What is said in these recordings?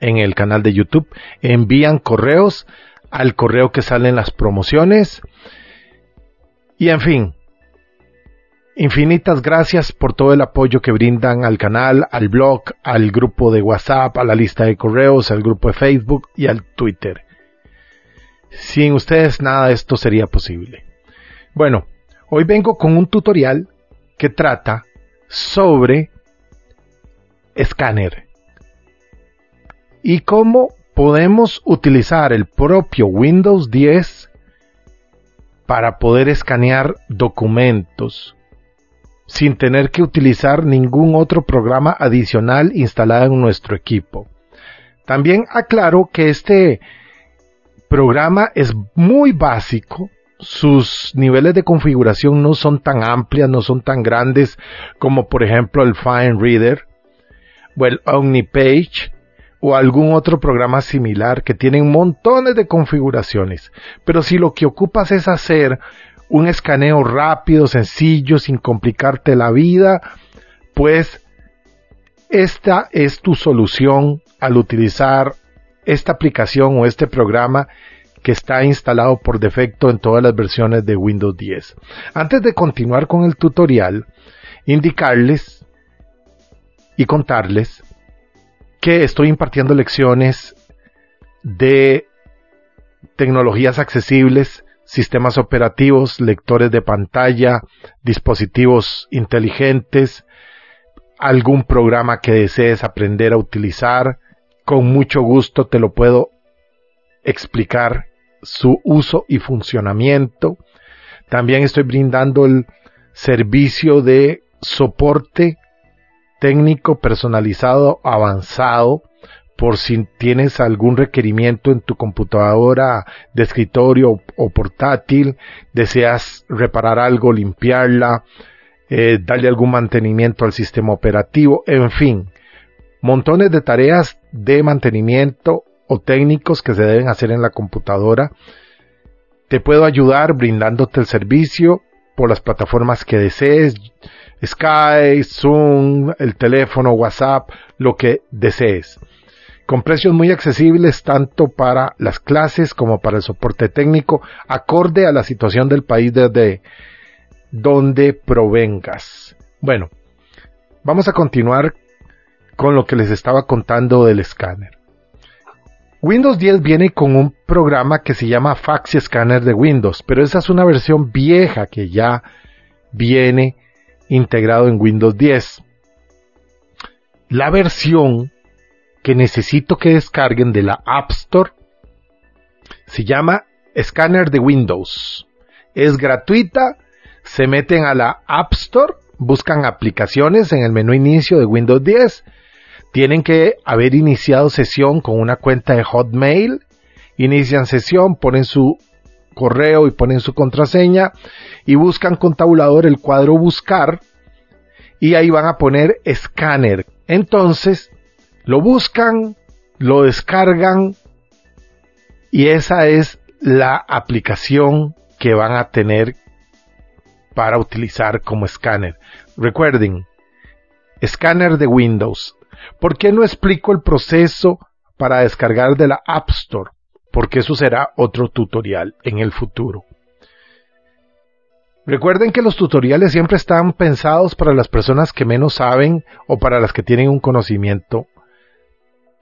en el canal de YouTube, envían correos al correo que salen las promociones. Y en fin, infinitas gracias por todo el apoyo que brindan al canal, al blog, al grupo de WhatsApp, a la lista de correos, al grupo de Facebook y al Twitter. Sin ustedes nada de esto sería posible. Bueno, hoy vengo con un tutorial que trata sobre escáner y cómo podemos utilizar el propio Windows 10 para poder escanear documentos sin tener que utilizar ningún otro programa adicional instalado en nuestro equipo. También aclaro que este programa es muy básico, sus niveles de configuración no son tan amplias, no son tan grandes como por ejemplo el Fine Reader o el OmniPage o algún otro programa similar que tienen montones de configuraciones. Pero si lo que ocupas es hacer un escaneo rápido, sencillo, sin complicarte la vida, pues esta es tu solución al utilizar esta aplicación o este programa que está instalado por defecto en todas las versiones de Windows 10. Antes de continuar con el tutorial, indicarles y contarles que estoy impartiendo lecciones de tecnologías accesibles, sistemas operativos, lectores de pantalla, dispositivos inteligentes, algún programa que desees aprender a utilizar, con mucho gusto te lo puedo explicar su uso y funcionamiento. También estoy brindando el servicio de soporte técnico personalizado avanzado por si tienes algún requerimiento en tu computadora de escritorio o portátil, deseas reparar algo, limpiarla, eh, darle algún mantenimiento al sistema operativo, en fin, montones de tareas de mantenimiento o técnicos que se deben hacer en la computadora. Te puedo ayudar brindándote el servicio por las plataformas que desees, Skype, Zoom, el teléfono, WhatsApp, lo que desees. Con precios muy accesibles tanto para las clases como para el soporte técnico, acorde a la situación del país desde donde provengas. Bueno, vamos a continuar con lo que les estaba contando del escáner. Windows 10 viene con un programa que se llama Fax Scanner de Windows, pero esa es una versión vieja que ya viene integrado en Windows 10. La versión que necesito que descarguen de la App Store se llama Scanner de Windows. Es gratuita, se meten a la App Store, buscan aplicaciones en el menú inicio de Windows 10, tienen que haber iniciado sesión con una cuenta de Hotmail, inician sesión, ponen su correo y ponen su contraseña y buscan con tabulador el cuadro buscar y ahí van a poner escáner. Entonces, lo buscan, lo descargan y esa es la aplicación que van a tener para utilizar como escáner. Recuerden, escáner de Windows. ¿Por qué no explico el proceso para descargar de la App Store? Porque eso será otro tutorial en el futuro. Recuerden que los tutoriales siempre están pensados para las personas que menos saben o para las que tienen un conocimiento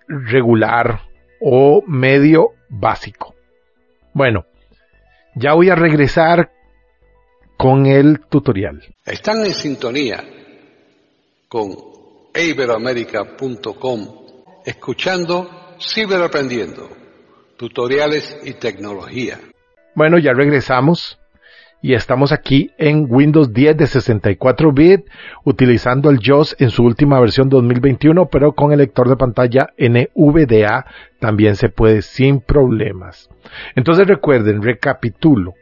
regular o medio básico. Bueno, ya voy a regresar con el tutorial. Están en sintonía con iberoamérica.com escuchando Ciberaprendiendo, tutoriales y tecnología. Bueno, ya regresamos y estamos aquí en Windows 10 de 64 bit utilizando el JOS en su última versión 2021 pero con el lector de pantalla NVDA también se puede sin problemas. Entonces recuerden, recapitulo.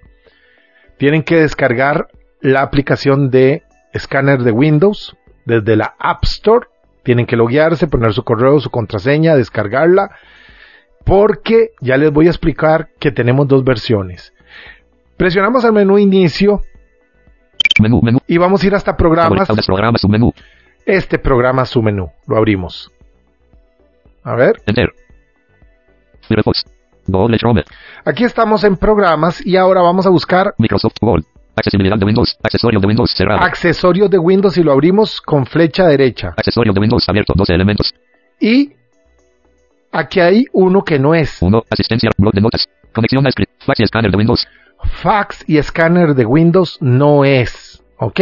Tienen que descargar la aplicación de escáner de Windows desde la App Store. Tienen que loguearse, poner su correo, su contraseña, descargarla. Porque ya les voy a explicar que tenemos dos versiones. Presionamos al menú inicio. Menú, menú. Y vamos a ir hasta programas. Programa. Este programa su menú. Lo abrimos. A ver. Enter. Firefox. Google Chrome. Aquí estamos en programas y ahora vamos a buscar Microsoft Word. Accesibilidad de Windows. Accesorio de Windows cerrado. accesorios de Windows y lo abrimos con flecha derecha. Accesorio de Windows abierto. 12 elementos. Y aquí hay uno que no es. 1. Asistencia. Blog de notas. Conexión a script. Fax y escáner de Windows. Fax y escáner de Windows no es. ¿Ok?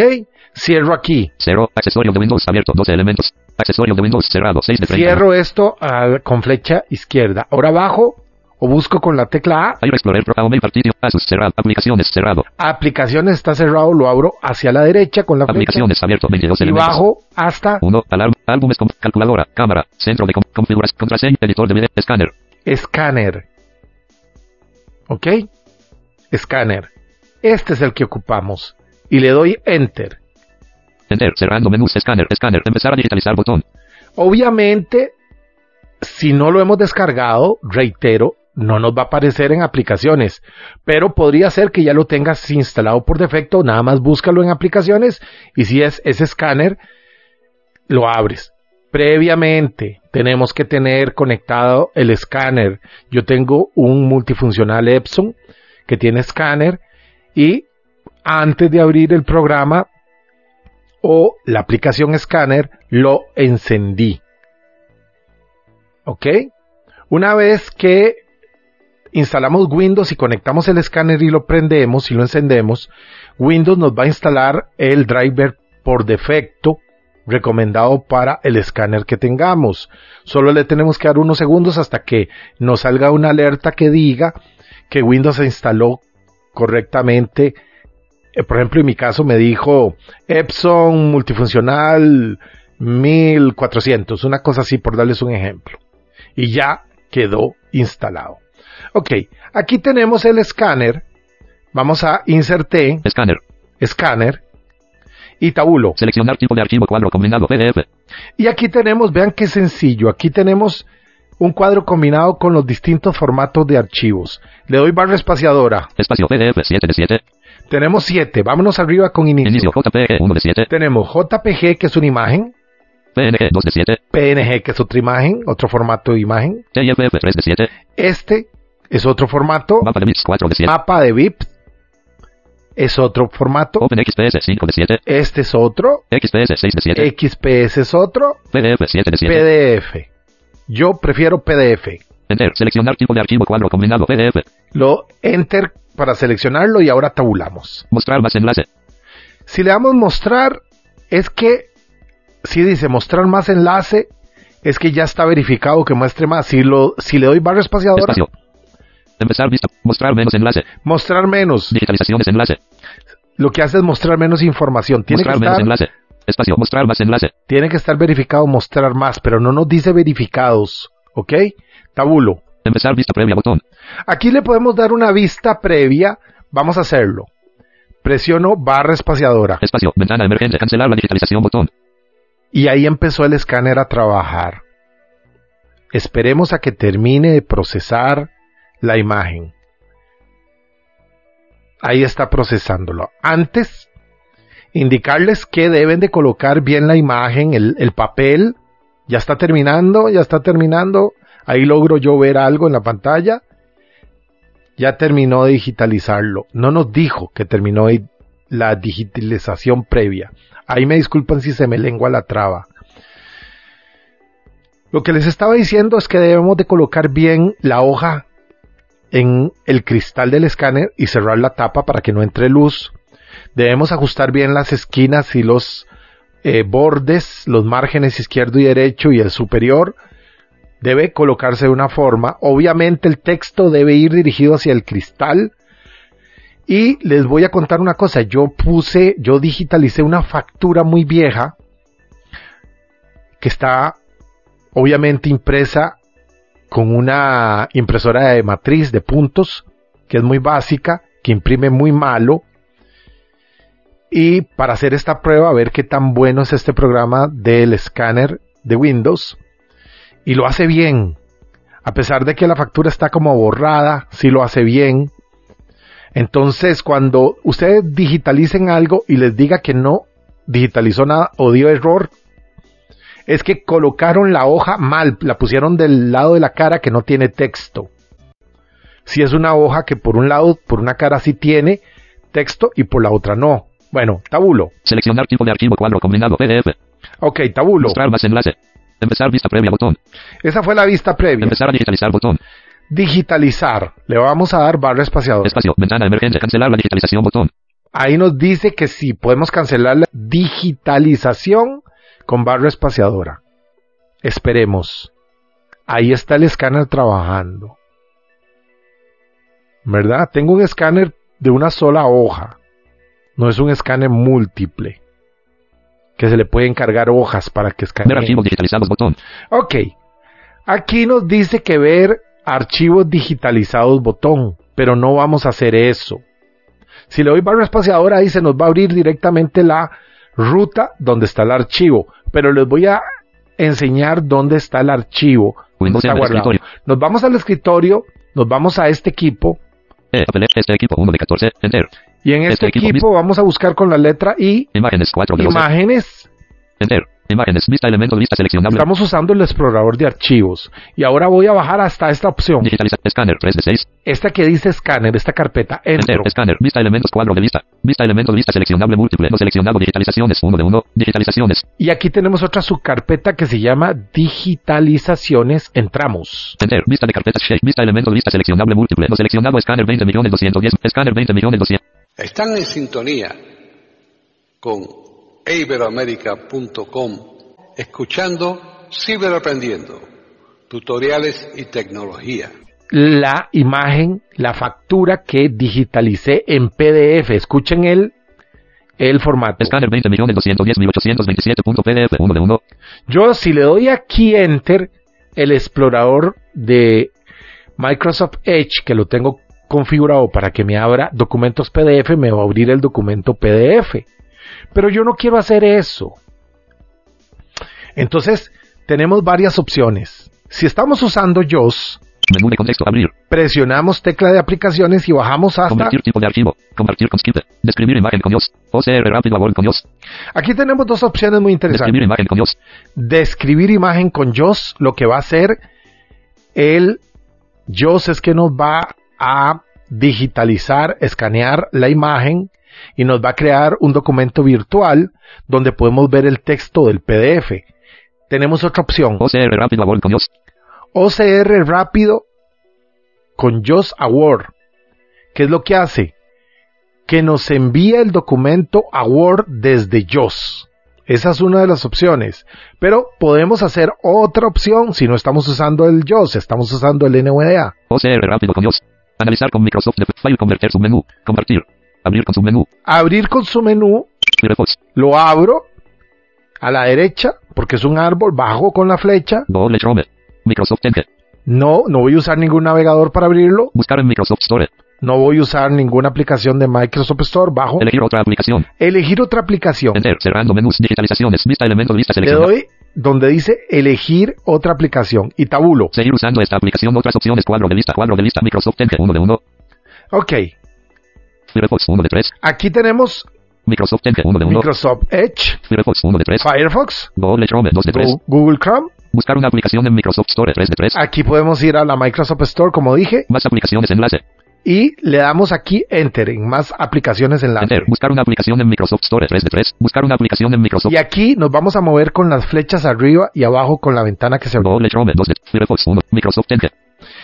Cierro aquí. 0. Accesorio de Windows abierto. 12 elementos. Accesorio de Windows cerrado. 6 de 30. Cierro esto al- con flecha izquierda. Ahora abajo o busco con la tecla A. Explorer Pro. Asus cerrado. Aplicaciones cerrado. Aplicaciones está cerrado, lo abro hacia la derecha con la flecha. Aplicaciones abierto. 22 Y elementos. bajo hasta 1. Alarm. Álbumes con calculadora. Cámara. Centro de com- configuración. Contraseña. Editor de video. Escáner. escáner. ¿Ok? Escáner. Este es el que ocupamos. Y le doy Enter. Enter. Cerrando menús. Escáner. Escáner. Empezar a digitalizar botón. Obviamente, si no lo hemos descargado, reitero, no nos va a aparecer en aplicaciones, pero podría ser que ya lo tengas instalado por defecto, nada más búscalo en aplicaciones y si es ese escáner, lo abres. Previamente tenemos que tener conectado el escáner. Yo tengo un multifuncional Epson que tiene escáner y antes de abrir el programa o la aplicación escáner lo encendí. ¿Ok? Una vez que instalamos Windows y conectamos el escáner y lo prendemos y lo encendemos, Windows nos va a instalar el driver por defecto recomendado para el escáner que tengamos. Solo le tenemos que dar unos segundos hasta que nos salga una alerta que diga que Windows se instaló correctamente. Eh, Por ejemplo, en mi caso me dijo Epson multifuncional 1400, una cosa así por darles un ejemplo. Y ya quedó instalado. Ok, aquí tenemos el escáner. Vamos a inserté, Escáner. escáner y tabulo. Seleccionar tipo de archivo cuadro combinado PDF. Y aquí tenemos, vean qué sencillo, aquí tenemos un cuadro combinado con los distintos formatos de archivos. Le doy barra espaciadora. Espacio PDF 7 de 7. Tenemos 7, vámonos arriba con inicio. Inicio JPG 1 de 7. Tenemos JPG, que es una imagen, PNG 2 de 7. PNG, que es otra imagen, otro formato de imagen. TIFF 3 de 7. Este es otro formato, Mapa de bits 4 de 7. mapa de VIP es otro formato, OpenXPS 5 de 7. este es otro, XPS 6 de 7. XPS es otro, PDF 7 de 7. PDF. Yo prefiero PDF. Enter. Seleccionar tipo de archivo cuadro combinado PDF. Lo enter para seleccionarlo y ahora tabulamos. Mostrar más enlace. Si le damos mostrar, es que si dice mostrar más enlace, es que ya está verificado que muestre más. Si lo, si le doy barra espaciadora, Espacio. Empezar vista. Mostrar menos enlace. mostrar menos. Digitalizaciones enlace. Lo que hace es mostrar menos información. Tiene que Mostrar menos estar, enlace. Espacio. Mostrar más enlace. tiene que estar verificado mostrar más, pero no nos dice verificados. ¿Ok? Tabulo. Empezar vista previa botón. Aquí le podemos dar una vista previa. Vamos a hacerlo. Presiono barra espaciadora. Espacio. Ventana emergente. Cancelar la digitalización botón. Y ahí empezó el escáner a trabajar. Esperemos a que termine de procesar la imagen. Ahí está procesándolo. Antes, indicarles que deben de colocar bien la imagen, el, el papel. Ya está terminando, ya está terminando. Ahí logro yo ver algo en la pantalla. Ya terminó de digitalizarlo. No nos dijo que terminó la digitalización previa. Ahí me disculpan si se me lengua la traba. Lo que les estaba diciendo es que debemos de colocar bien la hoja en el cristal del escáner y cerrar la tapa para que no entre luz. Debemos ajustar bien las esquinas y los eh, bordes, los márgenes izquierdo y derecho y el superior. Debe colocarse de una forma. Obviamente el texto debe ir dirigido hacia el cristal. Y les voy a contar una cosa. Yo puse, yo digitalicé una factura muy vieja que está obviamente impresa con una impresora de matriz de puntos, que es muy básica, que imprime muy malo. Y para hacer esta prueba, a ver qué tan bueno es este programa del escáner de Windows. Y lo hace bien. A pesar de que la factura está como borrada, sí lo hace bien. Entonces, cuando ustedes digitalicen algo y les diga que no digitalizó nada o dio error, es que colocaron la hoja mal, la pusieron del lado de la cara que no tiene texto. Si es una hoja que por un lado, por una cara sí tiene texto y por la otra no. Bueno, tabulo. Seleccionar tipo de archivo cuadro combinado PDF. Ok, tabulo. Mostrar más enlace. Empezar vista previa botón. Esa fue la vista previa. Empezar a digitalizar botón. Digitalizar. Le vamos a dar barra espaciadora. Espacio. Ventana emergente. Cancelar la digitalización botón. Ahí nos dice que si podemos cancelar la digitalización con barra espaciadora. Esperemos. Ahí está el escáner trabajando. ¿Verdad? Tengo un escáner de una sola hoja. No es un escáner múltiple. Que se le pueden cargar hojas para que Ver escanee. archivos digitalizados botón. Ok. Aquí nos dice que ver archivos digitalizados botón, pero no vamos a hacer eso. Si le doy barra espaciadora ahí se nos va a abrir directamente la ruta donde está el archivo, pero les voy a enseñar dónde está el archivo. Windows está guardado. Nos vamos al escritorio, nos vamos a este equipo E, Apple, este equipo 1 de 14. Enter. y en este, Este equipo equipo vamos a buscar con la letra I Imágenes 4 de 12. imágenes. Enter. Imágenes. Vista elemento vista seleccionable. Estamos usando el explorador de archivos y ahora voy a bajar hasta esta opción, Digitaliza. Escáner 3 de 6. esta que dice escáner, esta carpeta. Enter. Entro. Escáner. Vista elementos cuadro de vista. Vista elemento vista seleccionable múltiple. No seleccionado. Digitalizaciones 1 de 1. Digitalizaciones. Y aquí tenemos otra subcarpeta que se llama digitalizaciones. Entramos. Enter. Vista de carpetas shape. Vista elemento vista seleccionable múltiple. No seleccionado. Escáner 20 millones 210. Escáner 20 millones 200. Están en sintonía con iberoamérica.com escuchando Ciberaprendiendo, tutoriales y tecnología. La imagen, la factura que digitalicé en PDF. Escuchen el, el formato. Escáner 20 millones 210 1827.pdf 1 de 1. Yo si le doy aquí Enter, el explorador de Microsoft Edge, que lo tengo configurado para que me abra documentos PDF, me va a abrir el documento PDF. Pero yo no quiero hacer eso. Entonces, tenemos varias opciones. Si estamos usando JOS, Menú de contexto. Abrir. presionamos tecla de aplicaciones y bajamos hasta... Convertir tipo de archivo. Compartir con skip. Describir imagen con Dios. OCR rápido a Word con Dios. Aquí tenemos dos opciones muy interesantes. Describir imagen con Dios. describir imagen con JOS, lo que va a hacer el JOS es que nos va a digitalizar, escanear la imagen y nos va a crear un documento virtual donde podemos ver el texto del PDF. Tenemos otra opción, OCR rápido Word con. OCR rápido con JOS a Word. ¿Qué es lo que hace? Que nos envía el documento a Word desde JOS. Esa es una de las opciones. Pero podemos hacer otra opción si no estamos usando el JOS, estamos usando el NVDA. OCR rápido con Dios. Analizar con Microsoft File convertir submenú. Compartir. Abrir con submenú. Abrir con su menú, Firefox. lo abro a la derecha, porque es un árbol, bajo con la flecha. Microsoft Edge. No, no voy a usar ningún navegador para abrirlo. Buscar en Microsoft Store. No voy a usar ninguna aplicación de Microsoft Store, bajo. Elegir otra aplicación. Elegir otra aplicación. Enter. Cerrando menús. Digitalizaciones. Vista elementos. Vista Le doy donde dice elegir otra aplicación y tabulo. Seguir usando esta aplicación. Otras opciones. Cuadro de lista. Cuadro de lista. Microsoft Edge. 1 de 1. Ok, Firefox 1 de 3. aquí tenemos Microsoft Edge 1 de 1. Microsoft Edge, Firefox 1 de 3. Firefox, Google Chrome 2 de 3. Gu- Google Chrome. Buscar una aplicación en Microsoft Store 3 de 3. Aquí podemos ir a la Microsoft Store, como dije. Más aplicaciones enlace. y le damos aquí Enter en más aplicaciones en la Enter. Buscar una aplicación en Microsoft Store 3 de 3. Buscar una aplicación en Microsoft. Y aquí nos vamos a mover con las flechas arriba y abajo con la ventana que se abre. Google Chrome 2 de Firefox 1. Microsoft Edge.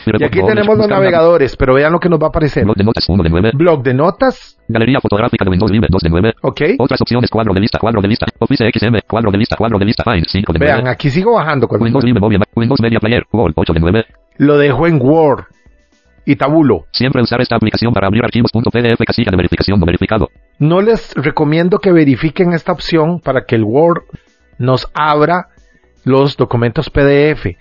Y aquí tenemos los navegadores, pero vean lo que nos va a aparecer. Blog de notas 1 de 9. Blog de notas, Galería fotográfica de Windows Live 2 de 9. ok. Otras opciones cuadro de lista, cuadro de lista. Office XM, cuadro de lista, cuadro de lista. Find 5 de 9. Vean, aquí sigo bajando. Con Windows Live Mobile, Windows Media Player, Wall 8 de 9. Lo dejo en Word y tabulo. Siempre usar esta aplicación para abrir archivos.pdf casilla de verificación no verificado. No les recomiendo que verifiquen esta opción para que el Word nos abra los documentos PDF.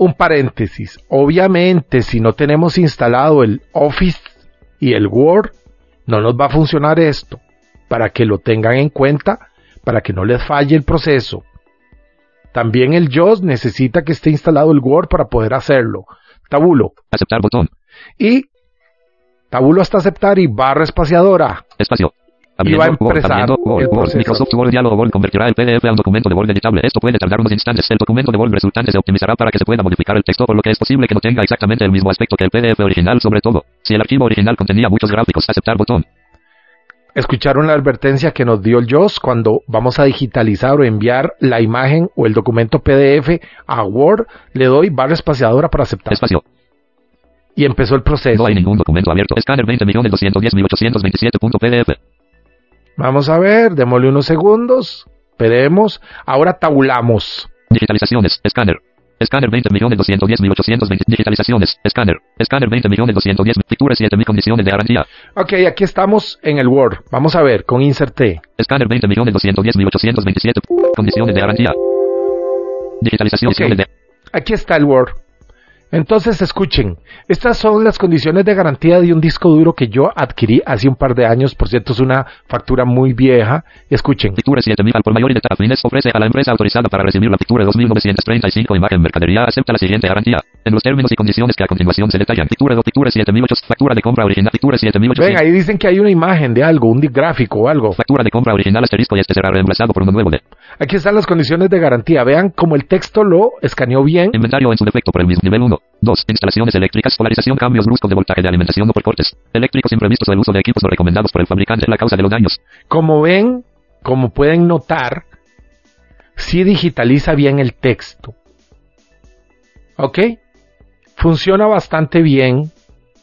Un paréntesis. Obviamente, si no tenemos instalado el Office y el Word, no nos va a funcionar esto. Para que lo tengan en cuenta, para que no les falle el proceso. También el JOS necesita que esté instalado el Word para poder hacerlo. Tabulo. Aceptar botón. Y tabulo hasta aceptar y barra espaciadora. Espacio. Y va a Abriendo, Word, empezar abriendo, Word, el Word. proceso. Microsoft Word Diálogo Word convertirá el PDF a un documento de Word editable. Esto puede tardar unos instantes. El documento de Word resultante se optimizará para que se pueda modificar el texto, por lo que es posible que no tenga exactamente el mismo aspecto que el PDF original, sobre todo si el archivo original contenía muchos gráficos. Aceptar botón. Escucharon la advertencia que nos dio el JOS cuando vamos a digitalizar o enviar la imagen o el documento PDF a Word. Le doy barra espaciadora para aceptar. Espacio. Y empezó el proceso. No hay ningún documento abierto. Escáner 20.210.827.pdf. Vamos a ver, démosle unos segundos. Esperemos. Ahora tabulamos. Digitalizaciones. Escáner. Escáner 20.210.820. Digitalizaciones. Escáner. Escáner 20.210. Pictura 7.000 condiciones de garantía. Ok, aquí estamos en el Word. Vamos a ver, con Insert T. Escáner 20.210.827. Condiciones de garantía. Digitalización. Ok. de... Aquí está el Word. Entonces escuchen, estas son las condiciones de garantía de un disco duro que yo adquirí hace un par de años, por cierto es una factura muy vieja. Escuchen, Pictura 7000 al por mayor y de Fines ofrece a la empresa autorizada para recibir la Pictura 2935 imagen mercadería acepta la siguiente garantía. En los términos y condiciones que a continuación se detallan. Pictura 2 Pictura 7008 factura de compra original Pictura 7800 ven ahí dicen que hay una imagen de algo, un gráfico o algo. factura de compra original asterisco y este será reemplazado por uno nuevo de Aquí están las condiciones de garantía, vean como el texto lo escaneó bien. inventario en su defecto por el nivel 1. 2. Instalaciones eléctricas, polarización, cambios bruscos de voltaje de alimentación o por cortes. Eléctricos imprevistos o el uso de equipos no recomendados por el fabricante. La causa de los daños. Como ven, como pueden notar, sí digitaliza bien el texto. ¿Ok? Funciona bastante bien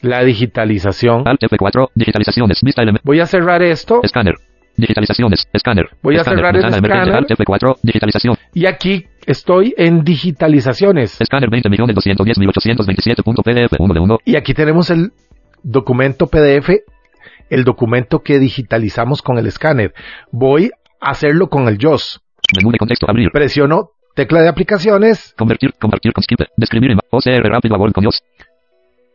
la digitalización. Alt F4, digitalizaciones, vista Voy a cerrar esto escáner. Digitalizaciones, escáner. Voy a escáner, cerrar el escáner. Alt F4, digitalización. y aquí estoy en digitalizaciones. Escáner 20.210.827.pdf 1 de 1. Y aquí tenemos el documento PDF, el documento que digitalizamos con el escáner. Voy a hacerlo con el JOS. Menú de contexto, abrir. Presiono tecla de aplicaciones, Convertir, compartir con skip. Describir en OCR rápido a Word con Dios.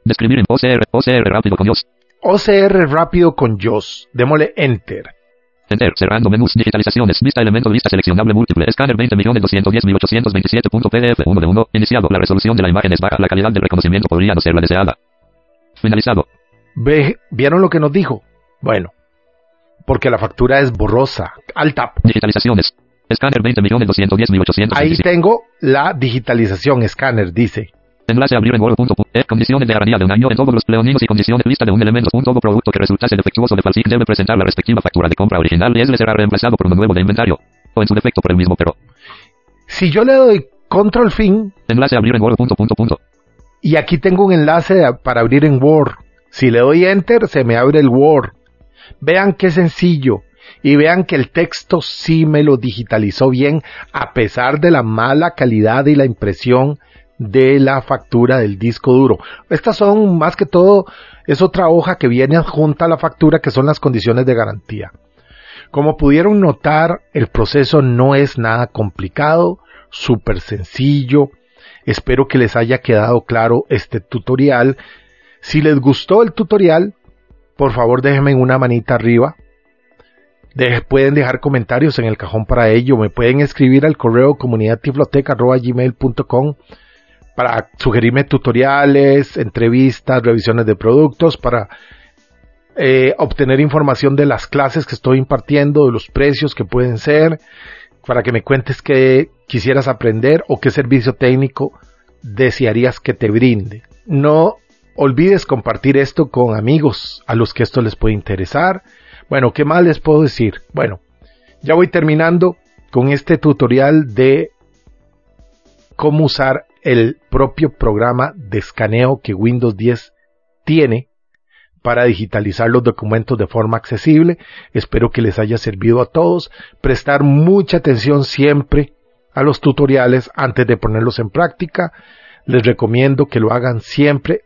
Describir en OCR, OCR rápido con Dios. OCR rápido con JOS. Démosle Enter. Enter, cerrando menús, digitalizaciones, vista elemento, vista seleccionable múltiple, escáner 20.210.827.pdf 1 de 1, iniciado, la resolución de la imagen es baja, la calidad del reconocimiento podría no ser la deseada. Finalizado, Ve, ¿Vieron lo que nos dijo? Bueno, porque la factura es borrosa. Al tap. digitalizaciones, escáner 20.210.827. Ahí tengo la digitalización escáner, dice. Enlace abrir en Word.pu. Eh, condiciones de garantía de un año en todos los pleoninos y condiciones lista de un elemento. Un todo producto que resultase defectuoso de falsific debe presentar la respectiva factura de compra original y es le será reemplazado por uno nuevo de inventario. O en su defecto por el mismo pero. Si yo le doy control fin Enlace abrir en Word. Punto, punto, punto. y aquí tengo un enlace para abrir en Word, si le doy enter se me abre el Word. Vean qué sencillo y vean que el texto sí me lo digitalizó bien a pesar de la mala calidad y la impresión de la factura del disco duro. Estas son más que todo, es otra hoja que viene adjunta a la factura que son las condiciones de garantía. Como pudieron notar, el proceso no es nada complicado, súper sencillo. Espero que les haya quedado claro este tutorial. Si les gustó el tutorial, por favor déjenme una manita arriba. De- pueden dejar comentarios en el cajón para ello. Me pueden escribir al correo comunidadtiflotec.gmail.com para sugerirme tutoriales, entrevistas, revisiones de productos, para eh, obtener información de las clases que estoy impartiendo, de los precios que pueden ser, para que me cuentes qué quisieras aprender o qué servicio técnico desearías que te brinde. No olvides compartir esto con amigos a los que esto les puede interesar. Bueno, ¿qué más les puedo decir? Bueno, ya voy terminando con este tutorial de cómo usar el propio programa de escaneo que Windows 10 tiene para digitalizar los documentos de forma accesible. Espero que les haya servido a todos. Prestar mucha atención siempre a los tutoriales antes de ponerlos en práctica. Les recomiendo que lo hagan siempre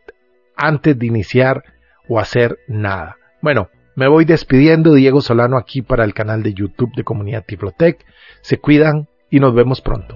antes de iniciar o hacer nada. Bueno, me voy despidiendo, Diego Solano aquí para el canal de YouTube de Comunidad Tiflotec. Se cuidan y nos vemos pronto.